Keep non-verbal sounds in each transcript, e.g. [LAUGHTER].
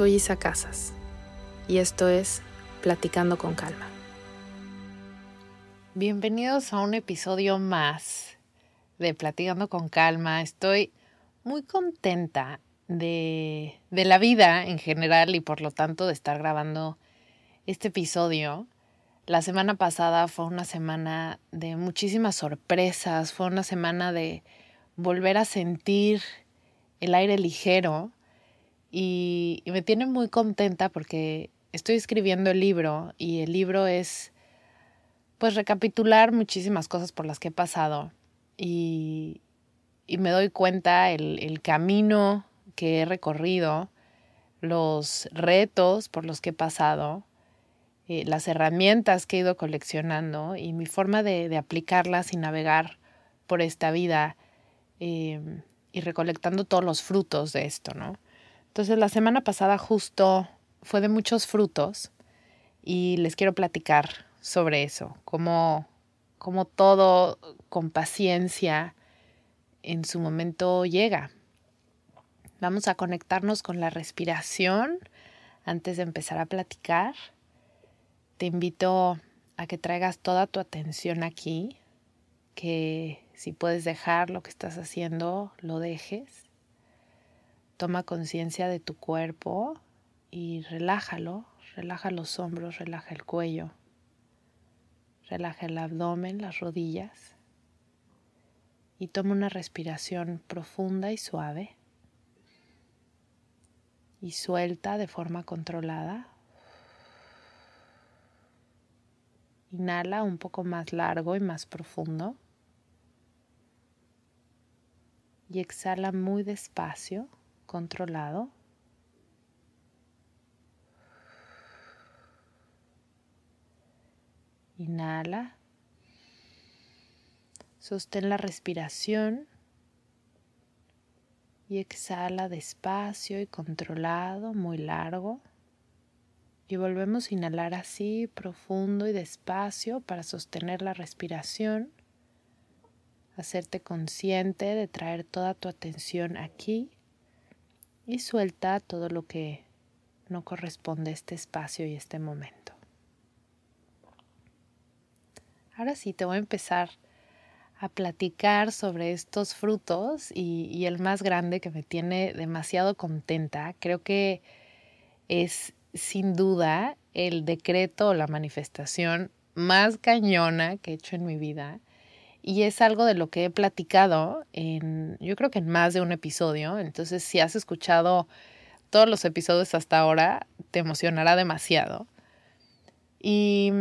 Soy Isa Casas y esto es Platicando con Calma. Bienvenidos a un episodio más de Platicando con Calma. Estoy muy contenta de, de, la vida en general y por lo tanto de estar grabando este episodio. La semana pasada fue una semana de muchísimas sorpresas, fue una semana de volver a sentir el aire ligero y, me tiene muy contenta porque estoy escribiendo el libro y el libro es pues recapitular muchísimas cosas por las que he pasado y, y me doy cuenta el, el, camino que he recorrido, los retos por los que he pasado, eh, las herramientas que he ido coleccionando y mi forma de, de aplicarlas y navegar por esta vida eh, y recolectando todos los frutos de esto, ¿no? Entonces la semana pasada justo fue de muchos frutos y les quiero platicar sobre eso, cómo, cómo todo con paciencia en su momento llega. Vamos a conectarnos con la respiración antes de empezar a platicar. Te invito a que traigas toda tu atención aquí, que si puedes dejar lo que estás haciendo, lo dejes Toma conciencia de tu cuerpo y relájalo, relaja los hombros, relaja el cuello, relaja el abdomen, las rodillas y toma una respiración profunda y suave y suelta de forma controlada. Inhala un poco más largo y más profundo. Y exhala muy despacio controlado. Inhala. Sostén la respiración y exhala despacio y controlado, muy largo. Y volvemos a inhalar así, profundo y despacio para sostener la respiración, hacerte consciente de traer toda tu atención aquí y suelta todo lo que no corresponde a este espacio y este momento. Ahora sí, te voy a empezar a platicar sobre estos frutos y, el más grande que me tiene demasiado contenta. Creo que es sin duda el decreto o la manifestación más cañona que he hecho en mi vida y es algo de lo que he platicado en, yo creo que en más de un episodio. Entonces, si has escuchado todos los episodios hasta ahora, te emocionará demasiado. Y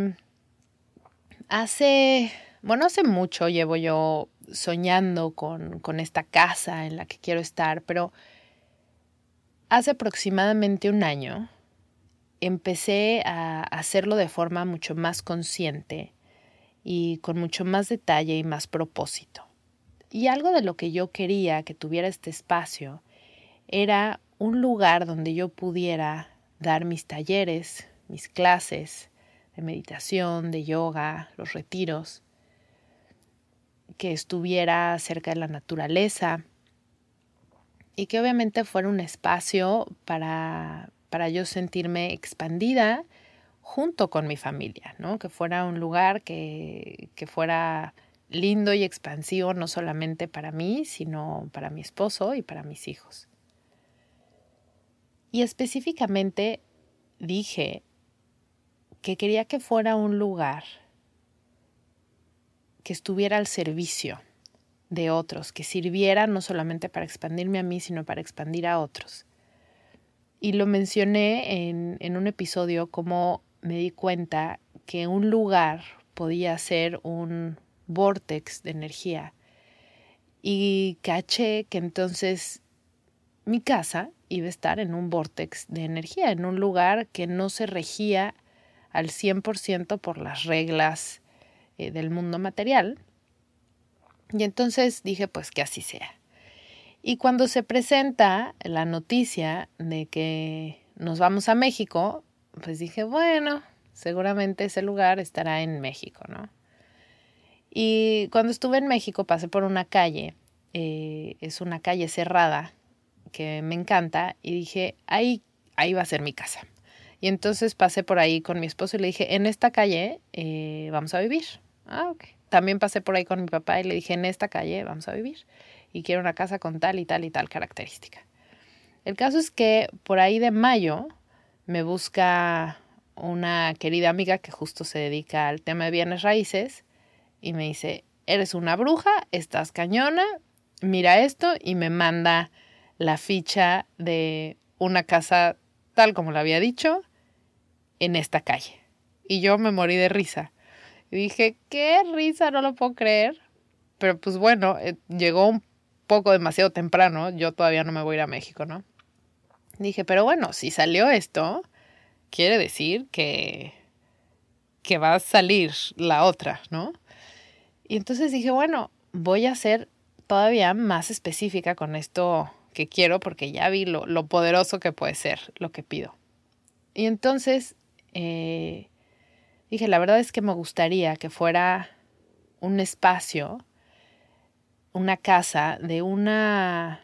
hace, bueno, hace mucho llevo yo soñando con, con esta casa en la que quiero estar, pero hace aproximadamente un año empecé a hacerlo de forma mucho más consciente y con mucho más detalle y más propósito. Y algo de lo que yo quería que tuviera este espacio era un lugar donde yo pudiera dar mis talleres, mis clases de meditación, de yoga, los retiros, que estuviera cerca de la naturaleza y que obviamente fuera un espacio para, para yo sentirme expandida junto con mi familia, ¿no? Que fuera un lugar que, que fuera lindo y expansivo, no solamente para mí, sino para mi esposo y para mis hijos. Y específicamente dije que quería que fuera un lugar que estuviera al servicio de otros, que sirviera no solamente para expandirme a mí, sino para expandir a otros. Y lo mencioné en, en un episodio como me di cuenta que un lugar podía ser un vortex de energía. Y caché que entonces mi casa iba a estar en un vortex de energía, en un lugar que no se regía al 100% por las reglas eh, del mundo material. Y entonces dije, pues que así sea. Y cuando se presenta la noticia de que nos vamos a México, pues dije, bueno, seguramente ese lugar estará en México, ¿no? Y cuando estuve en México pasé por una calle, eh, es una calle cerrada que me encanta y dije, ahí, ahí va a ser mi casa. Y entonces pasé por ahí con mi esposo y le dije, en esta calle eh, vamos a vivir. Ah, ok. También pasé por ahí con mi papá y le dije, en esta calle vamos a vivir. Y quiero una casa con tal y tal y tal característica. El caso es que por ahí de mayo me busca una querida amiga que justo se dedica al tema de bienes raíces y me dice, eres una bruja, estás cañona, mira esto y me manda la ficha de una casa tal como lo había dicho en esta calle. Y yo me morí de risa. Y dije, qué risa, no lo puedo creer. Pero pues bueno, eh, llegó un poco demasiado temprano, yo todavía no me voy a ir a México, ¿no? Dije, pero bueno, si salió esto, quiere decir que, que va a salir la otra, ¿no? Y entonces dije, bueno, voy a ser todavía más específica con esto que quiero porque ya vi lo, lo poderoso que puede ser lo que pido. Y entonces eh, dije, la verdad es que me gustaría que fuera un espacio, una casa de una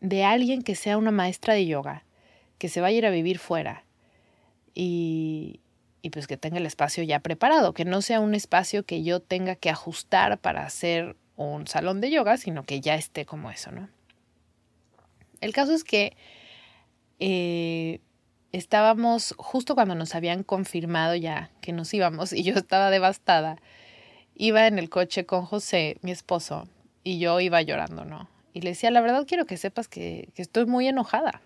de alguien que sea una maestra de yoga, que se vaya a ir a vivir fuera y, y pues que tenga el espacio ya preparado, que no sea un espacio que yo tenga que ajustar para hacer un salón de yoga, sino que ya esté como eso, ¿no? El caso es que eh, estábamos justo cuando nos habían confirmado ya que nos íbamos y yo estaba devastada. Iba en el coche con José, mi esposo, y yo iba llorando, ¿no? Y le decía, la verdad quiero que sepas que, que estoy muy enojada,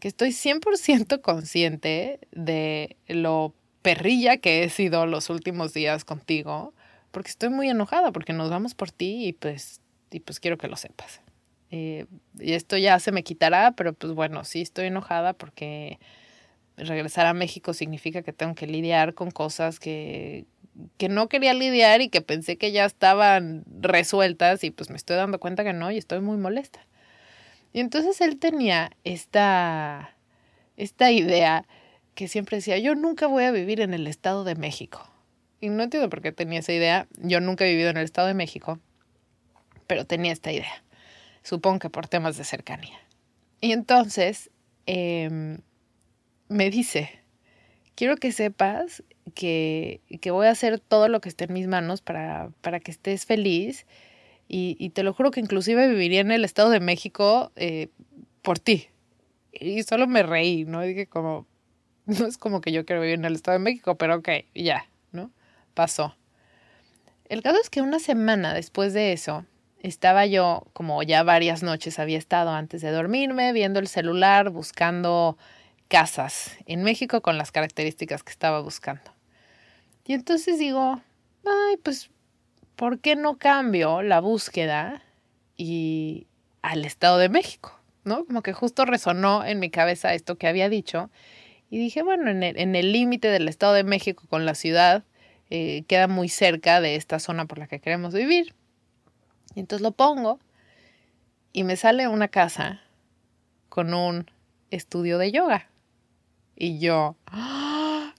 que estoy 100% consciente de lo perrilla que he sido los últimos días contigo, porque estoy muy enojada, porque nos vamos por ti y pues, y pues quiero que lo sepas. Eh, y esto ya se me quitará, pero pues bueno, sí estoy enojada porque regresar a México significa que tengo que lidiar con cosas que, que no quería lidiar y que pensé que ya estaban resueltas y pues me estoy dando cuenta que no y estoy muy molesta. Y entonces él tenía esta, esta idea que siempre decía, yo nunca voy a vivir en el Estado de México. Y no entiendo por qué tenía esa idea. Yo nunca he vivido en el Estado de México, pero tenía esta idea. Supongo que por temas de cercanía. Y entonces em, me dice, quiero que sepas que, que, voy a hacer todo lo que esté en mis manos para, para que estés feliz y, te lo juro que inclusive viviría en el Estado de México eh, por ti. Y solo me reí, ¿no? dije como, [LAUGHS] no es como que yo quiero vivir en el Estado de México, pero ok, ya, ¿no? Pasó. El caso es que una semana después de eso, estaba yo, como ya varias noches había estado antes de dormirme, viendo el celular, buscando casas en México con las características que estaba buscando. Y entonces digo, ay, pues, ¿por qué no cambio la búsqueda y al Estado de México? ¿No? Como que justo resonó en mi cabeza esto que había dicho. Y dije, bueno, en el límite del Estado de México con la ciudad, eh, queda muy cerca de esta zona por la que queremos vivir. Y entonces lo pongo y me sale una casa con un estudio de yoga. Y yo, ¡Ah!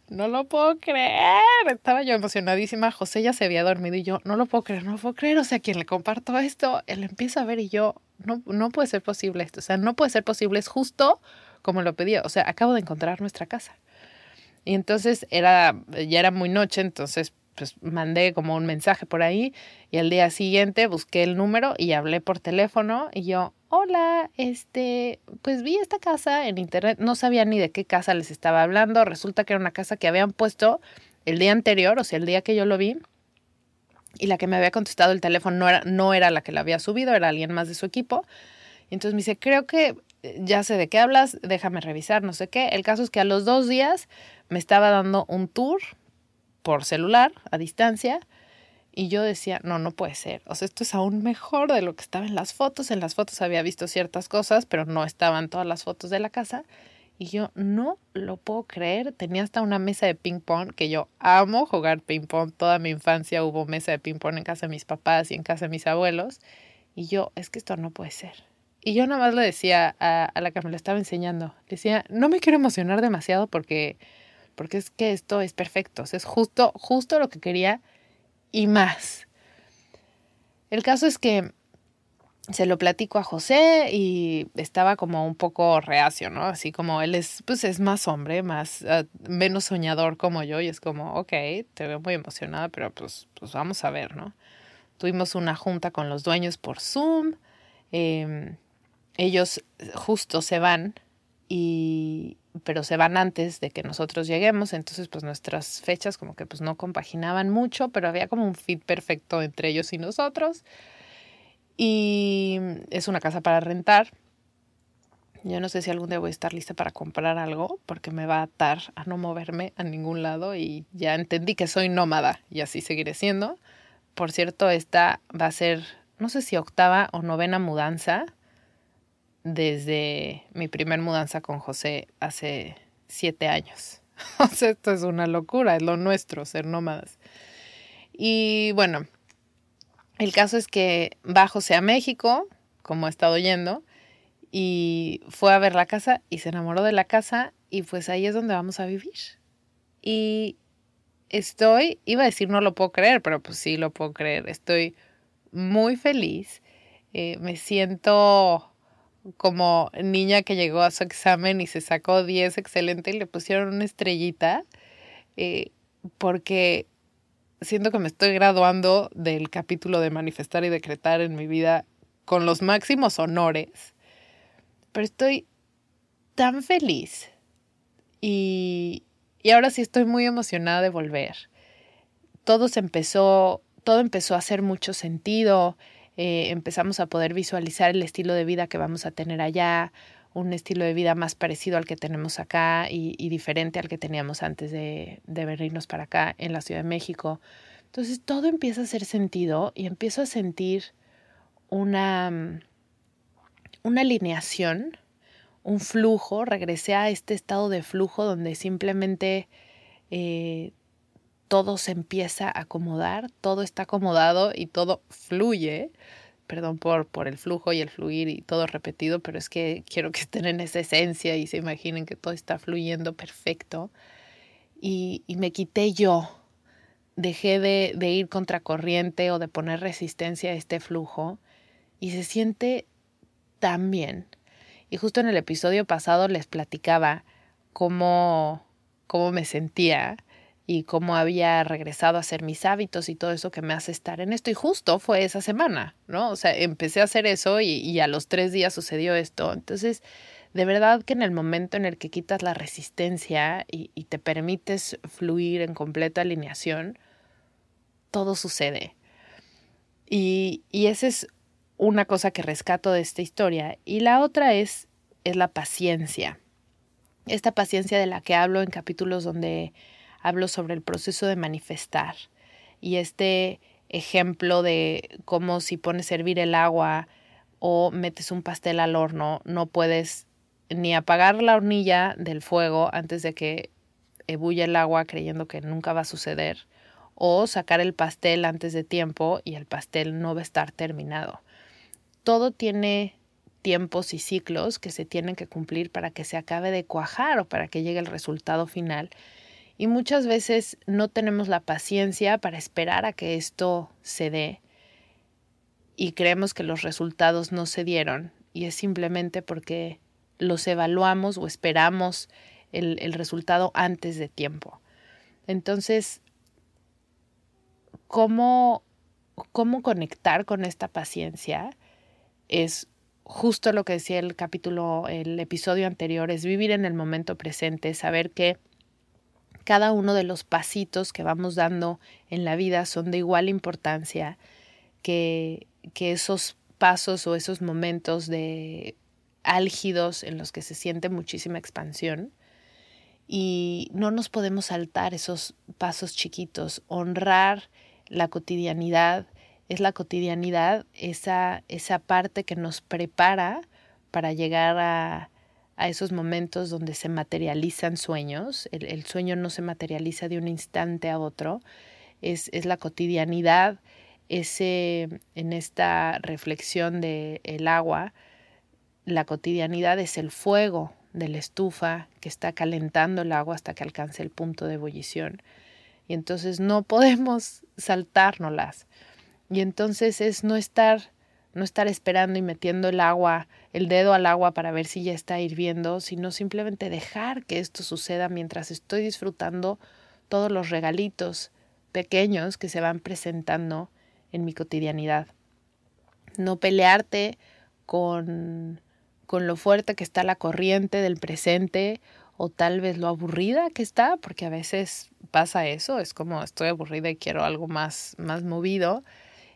No lo puedo creer. Estaba yo emocionadísima. José ya se había dormido y yo, no lo puedo creer, no lo puedo creer. O sea, quien le comparto esto, él empieza a ver y yo, no, no puede ser posible esto. O sea, no puede ser posible. Es justo como lo pedía. O sea, acabo de encontrar nuestra casa. Y entonces era, ya era muy noche, entonces pues mandé como un mensaje por ahí y al día siguiente busqué el número y hablé por teléfono y yo, hola, este, pues vi esta casa en internet, no sabía ni de qué casa les estaba hablando, resulta que era una casa que habían puesto el día anterior, o sea, el día que yo lo vi, y la que me había contestado el teléfono no era, no era la que la había subido, era alguien más de su equipo. Entonces me dice, creo que eh, ya sé de qué hablas, déjame revisar, no sé qué. El caso es que a los dos días me estaba dando un tour por celular, a distancia, y yo decía, no, no puede ser. O sea, esto es aún mejor de lo que estaba en las fotos. En las fotos había visto ciertas cosas, pero no estaban todas las fotos de la casa. Y yo no lo puedo creer. Tenía hasta una mesa de ping pong, que yo amo jugar ping pong. Toda mi infancia hubo mesa de ping pong en casa de mis papás y en casa de mis abuelos. Y yo, es que esto no puede ser. Y yo nada más le decía a, a la que me lo estaba enseñando, le decía, no me quiero emocionar demasiado porque, porque es que esto es perfecto. es justo, justo lo que quería y más. El caso es que se lo platico a José y estaba como un poco reacio, ¿no? Así como él es, pues es más hombre, más, uh, menos soñador como yo y es como, ok, te veo muy emocionada, pero pues, pues vamos a ver, ¿no? Tuvimos una junta con los dueños por Zoom, eh, ellos justo se van y, pero se van antes de que nosotros lleguemos, entonces pues nuestras fechas como que pues no compaginaban mucho, pero había como un fit perfecto entre ellos y nosotros. Y es una casa para rentar. Yo no sé si algún día voy a estar lista para comprar algo porque me va a atar a no moverme a ningún lado y ya entendí que soy nómada y así seguiré siendo. Por cierto, esta va a ser, no sé si octava o novena mudanza desde mi primer mudanza con José hace siete años. [LAUGHS] O sea, esto es una locura, es lo nuestro, ser nómadas. Y bueno, el caso es que va José a México, como ha estado yendo, y fue a ver la casa y se enamoró de la casa y pues ahí es donde vamos a vivir. Y estoy, iba a decir no lo puedo creer, pero pues sí lo puedo creer, estoy muy feliz, eh, me siento como niña que llegó a su examen y se sacó 10 excelente y le pusieron una estrellita, eh, porque siento que me estoy graduando del capítulo de manifestar y decretar en mi vida con los máximos honores, pero estoy tan feliz y, y ahora sí estoy muy emocionada de volver. Todo se empezó, todo empezó a hacer mucho sentido eh, empezamos a poder visualizar el estilo de vida que vamos a tener allá, un estilo de vida más parecido al que tenemos acá y, diferente al que teníamos antes de, de, venirnos para acá en la Ciudad de México. Entonces todo empieza a hacer sentido y empiezo a sentir una, una alineación, un flujo, regresé a este estado de flujo donde simplemente eh, todo se empieza a acomodar, todo está acomodado y todo fluye. Perdón por, por el flujo y el fluir y todo repetido, pero es que quiero que estén en esa esencia y se imaginen que todo está fluyendo perfecto. Y, y me quité yo, dejé de, de ir contracorriente o de poner resistencia a este flujo y se siente tan bien. Y justo en el episodio pasado les platicaba cómo, cómo me sentía y cómo había regresado a hacer mis hábitos y todo eso que me hace estar en esto. Y justo fue esa semana, ¿no? O sea, empecé a hacer eso y, a los tres días sucedió esto. Entonces, de verdad que en el momento en el que quitas la resistencia y, y te permites fluir en completa alineación, todo sucede. Y, y esa es una cosa que rescato de esta historia. Y la otra es, es la paciencia. Esta paciencia de la que hablo en capítulos donde hablo sobre el proceso de manifestar y este ejemplo de cómo si pones a hervir el agua o metes un pastel al horno, no puedes ni apagar la hornilla del fuego antes de que ebulle el agua creyendo que nunca va a suceder, o sacar el pastel antes de tiempo y el pastel no va a estar terminado. Todo tiene tiempos y ciclos que se tienen que cumplir para que se acabe de cuajar o para que llegue el resultado final y muchas veces no tenemos la paciencia para esperar a que esto se dé y creemos que los resultados no se dieron y es simplemente porque los evaluamos o esperamos el, el resultado antes de tiempo. Entonces, ¿cómo, ¿cómo conectar con esta paciencia? Es justo lo que decía el capítulo, el episodio anterior, es vivir en el momento presente, saber que cada uno de los pasitos que vamos dando en la vida son de igual importancia, que, que esos pasos o esos momentos de álgidos en los que se siente muchísima expansión. Y no nos podemos saltar esos pasos chiquitos, honrar la cotidianidad, es la cotidianidad, esa, esa parte que nos prepara para llegar a, a esos momentos donde se materializan sueños. El, sueño no se materializa de un instante a otro, es, es la cotidianidad, ese, en esta reflexión del el agua, la cotidianidad es el fuego de la estufa que está calentando el agua hasta que alcance el punto de ebullición. Y entonces no [LAUGHS] podemos saltárnoslas. Y entonces es no estar, no estar esperando y metiendo el agua, el dedo al agua para ver si ya está hirviendo, sino simplemente dejar que esto suceda mientras estoy disfrutando todos los regalitos pequeños que se van presentando en mi cotidianidad. No pelearte con, con lo fuerte que está la corriente del presente o tal vez lo aburrida que está, porque a veces pasa eso, es como estoy aburrida y quiero algo más, más movido.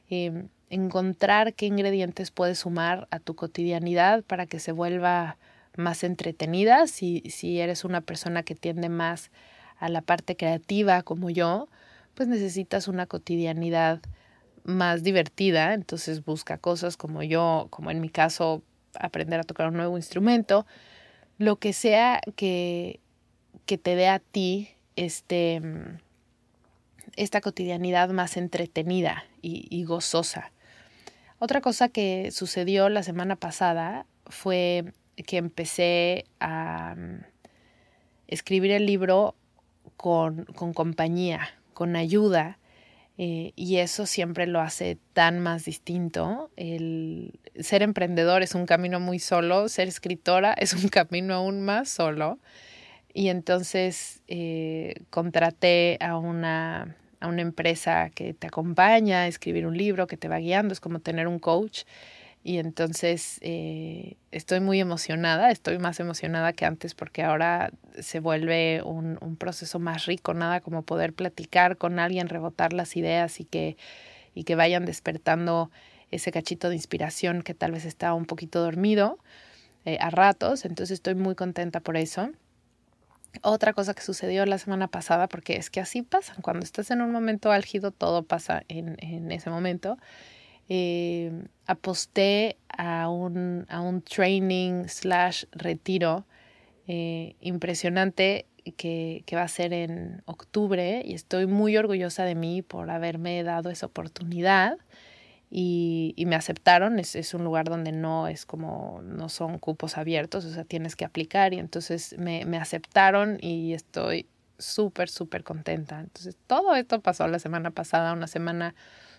Em, encontrar qué ingredientes puedes sumar a tu cotidianidad para que se vuelva más entretenida. Si, si eres una persona que tiende más a la parte creativa como yo, pues necesitas una cotidianidad más divertida, entonces busca cosas como yo, como en mi caso, aprender a tocar un nuevo instrumento, lo que sea que, que te dé a ti este, esta cotidianidad más entretenida y, y gozosa. Otra cosa que sucedió la semana pasada fue que empecé a mm, escribir el libro con, con compañía, con ayuda, eh, y eso siempre lo hace tan más distinto. El ser emprendedor es un camino muy solo, ser escritora [LAUGHS] es un camino aún más solo. Y entonces eh, contraté a una, a una empresa que te acompaña escribir un libro, que te va guiando, es como tener un coach. Y entonces eh, estoy muy emocionada, estoy más emocionada que antes porque ahora se vuelve un, un, proceso más rico, nada como poder platicar con alguien, rebotar las ideas y que, y que vayan despertando ese cachito de inspiración que tal vez está un poquito dormido eh, a ratos. Entonces estoy muy contenta por eso. Otra cosa que sucedió la semana pasada, porque es que así pasa, cuando estás en un momento álgido, todo pasa en, en ese momento. Eh, aposté a un, a un training slash retiro eh, impresionante que, que, va a ser en octubre y estoy muy orgullosa de mí por haberme dado esa oportunidad y, y me aceptaron. Es, es, un lugar donde no es como, no son cupos abiertos, o sea, tienes que aplicar y entonces me, me aceptaron y estoy súper, súper contenta. Entonces, todo esto pasó la semana pasada, una semana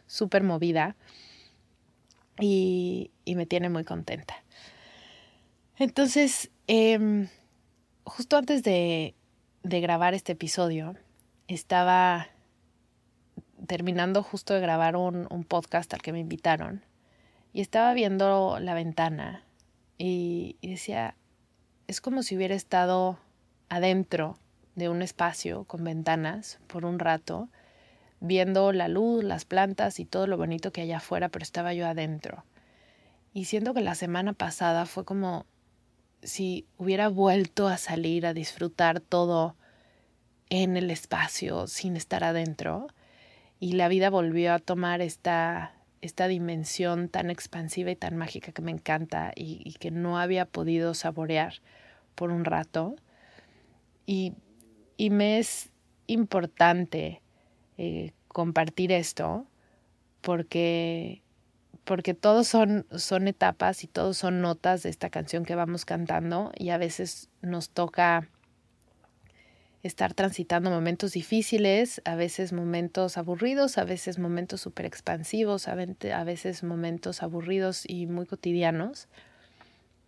súper movida y, me tiene muy contenta. Entonces, em, justo antes de, de grabar este episodio, estaba terminando justo de grabar un, un, podcast al que me invitaron y estaba viendo la ventana y, y, decía, es como si hubiera estado adentro de un espacio con ventanas por un rato viendo la luz, las plantas y todo lo bonito que hay afuera, pero estaba yo adentro. Y siento que la semana pasada fue como si hubiera vuelto a salir a disfrutar todo en el espacio sin estar adentro y la vida volvió a tomar esta, esta dimensión tan expansiva y tan mágica que me encanta y, que no había podido saborear por un rato. Y, y me es importante eh, compartir esto porque, porque todos son, son etapas y todos son notas de esta canción que vamos cantando y a veces nos toca estar transitando momentos difíciles, a veces momentos aburridos, a veces momentos súper expansivos, a veces momentos aburridos y muy cotidianos,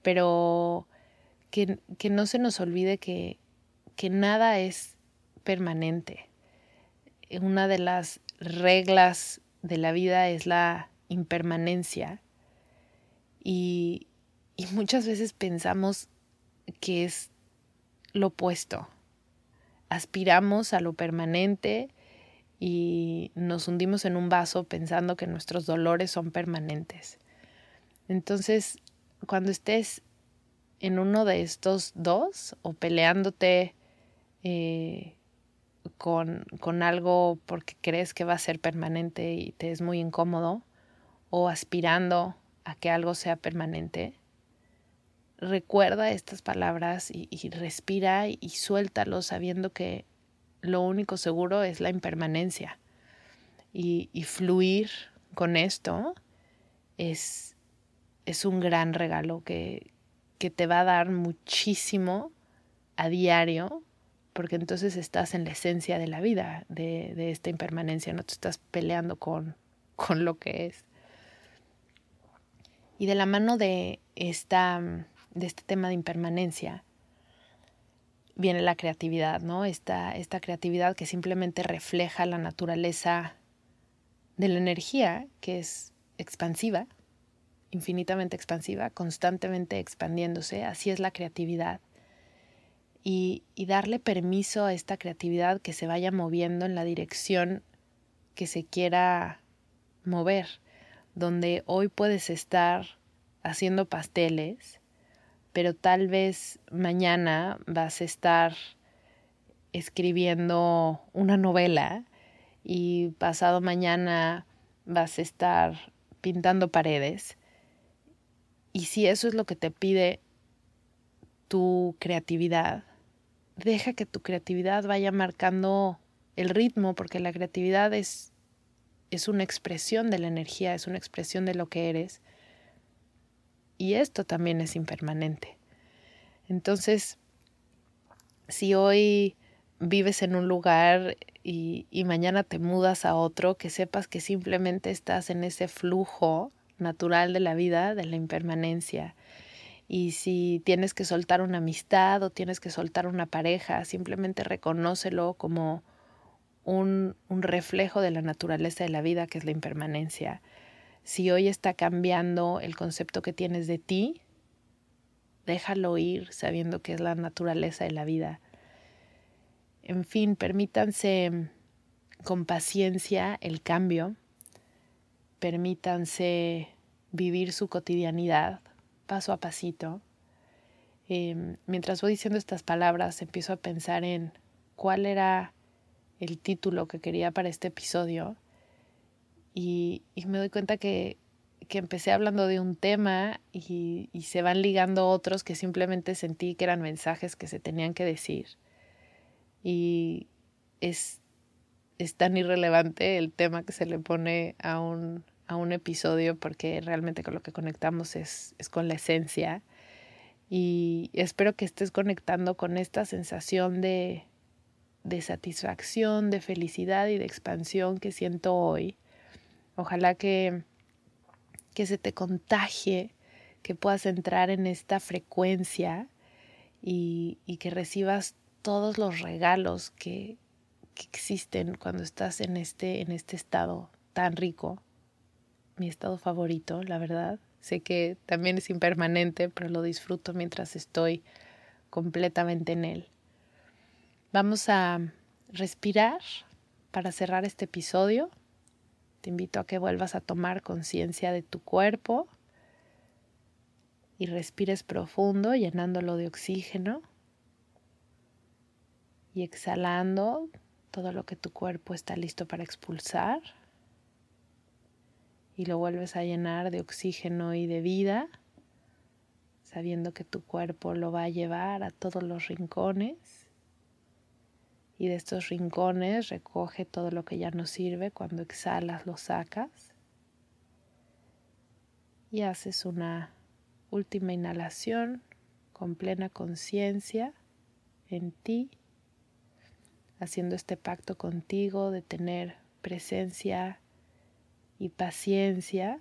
pero que, que no se nos olvide que, que nada es permanente. Una de las reglas de la vida es la impermanencia. Y, y muchas veces pensamos que es lo opuesto. Aspiramos a lo permanente y nos hundimos en un vaso pensando que nuestros dolores son permanentes. Entonces, cuando estés en uno de estos dos o peleándote eh, con, con algo porque crees que va a ser permanente y te es muy incómodo, o aspirando a que algo sea permanente, recuerda estas palabras y, respira y, suéltalo sabiendo que lo único seguro es la impermanencia. Y, fluir con esto es, es un gran regalo que, que te va a dar muchísimo a diario, porque entonces estás en la esencia de la vida, de, de esta impermanencia, no te estás peleando con, con lo que es. Y de la mano de esta de este tema de impermanencia, viene la creatividad, ¿no? Esta, esta creatividad que simplemente refleja la naturaleza de la energía, que es expansiva, infinitamente expansiva, constantemente expandiéndose, así es la creatividad. Y, y, darle permiso a esta creatividad que se vaya moviendo en la dirección que se quiera mover, donde hoy puedes estar haciendo pasteles pero tal vez mañana vas a estar escribiendo una novela y pasado mañana vas a estar pintando paredes. Y si eso es lo que te pide tu creatividad, deja que tu creatividad vaya marcando el ritmo, porque la creatividad es, es una expresión de la energía, es una expresión de lo que eres y esto también es impermanente. Entonces, si hoy vives en un lugar y, mañana te mudas a otro, que sepas que simplemente estás en ese flujo natural de la vida, de la impermanencia. Y si tienes que soltar una amistad o tienes que soltar una pareja, simplemente reconócelo como un, un reflejo de la naturaleza de la vida, que es la impermanencia si hoy está cambiando el concepto que tienes de ti, déjalo ir sabiendo que es la naturaleza de la vida. En fin, permítanse con paciencia el cambio, permítanse vivir su cotidianidad paso a pasito. Em, mientras voy diciendo estas palabras, empiezo a pensar en cuál era el título que quería para este episodio y, me doy cuenta que, que, empecé hablando de un tema y, y, se van ligando otros que simplemente sentí que eran mensajes que se tenían que decir. Y es, es tan irrelevante el tema que se le pone a un, a un episodio porque realmente con lo que conectamos es, es con la esencia. Y espero que estés conectando con esta sensación de, de satisfacción, de felicidad y de expansión que siento hoy Ojalá que, que se te contagie, que puedas entrar en esta frecuencia y, que recibas todos los regalos que, que, existen cuando estás en este, en este estado tan rico. Mi estado favorito, la verdad. Sé que también es impermanente, pero lo disfruto mientras estoy completamente en él. Vamos a respirar para cerrar este episodio. Te invito a que vuelvas a tomar conciencia de tu cuerpo y respires profundo, llenándolo de oxígeno y exhalando todo lo que tu cuerpo está listo para expulsar. Y lo vuelves a llenar de oxígeno y de vida, sabiendo que tu cuerpo lo va a llevar a todos los rincones y de estos rincones recoge todo lo que ya no sirve. Cuando exhalas lo sacas y haces una última inhalación con plena conciencia en ti, haciendo este pacto contigo de tener presencia y paciencia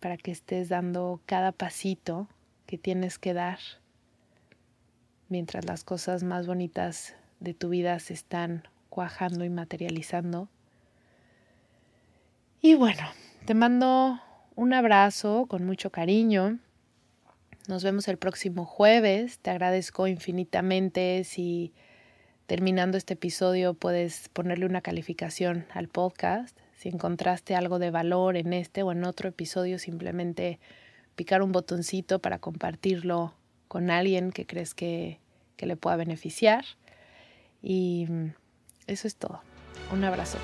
para que estés dando cada pasito que tienes que dar mientras las cosas más bonitas de tu vida se están cuajando y materializando. Y bueno, te mando un abrazo con mucho cariño. Nos vemos el próximo jueves. Te agradezco infinitamente si terminando este episodio puedes ponerle una calificación al podcast. Si encontraste algo de valor en este o en otro episodio, simplemente picar un botoncito para compartirlo con alguien que crees que, que le pueda beneficiar. Y eso es todo. Un abrazo.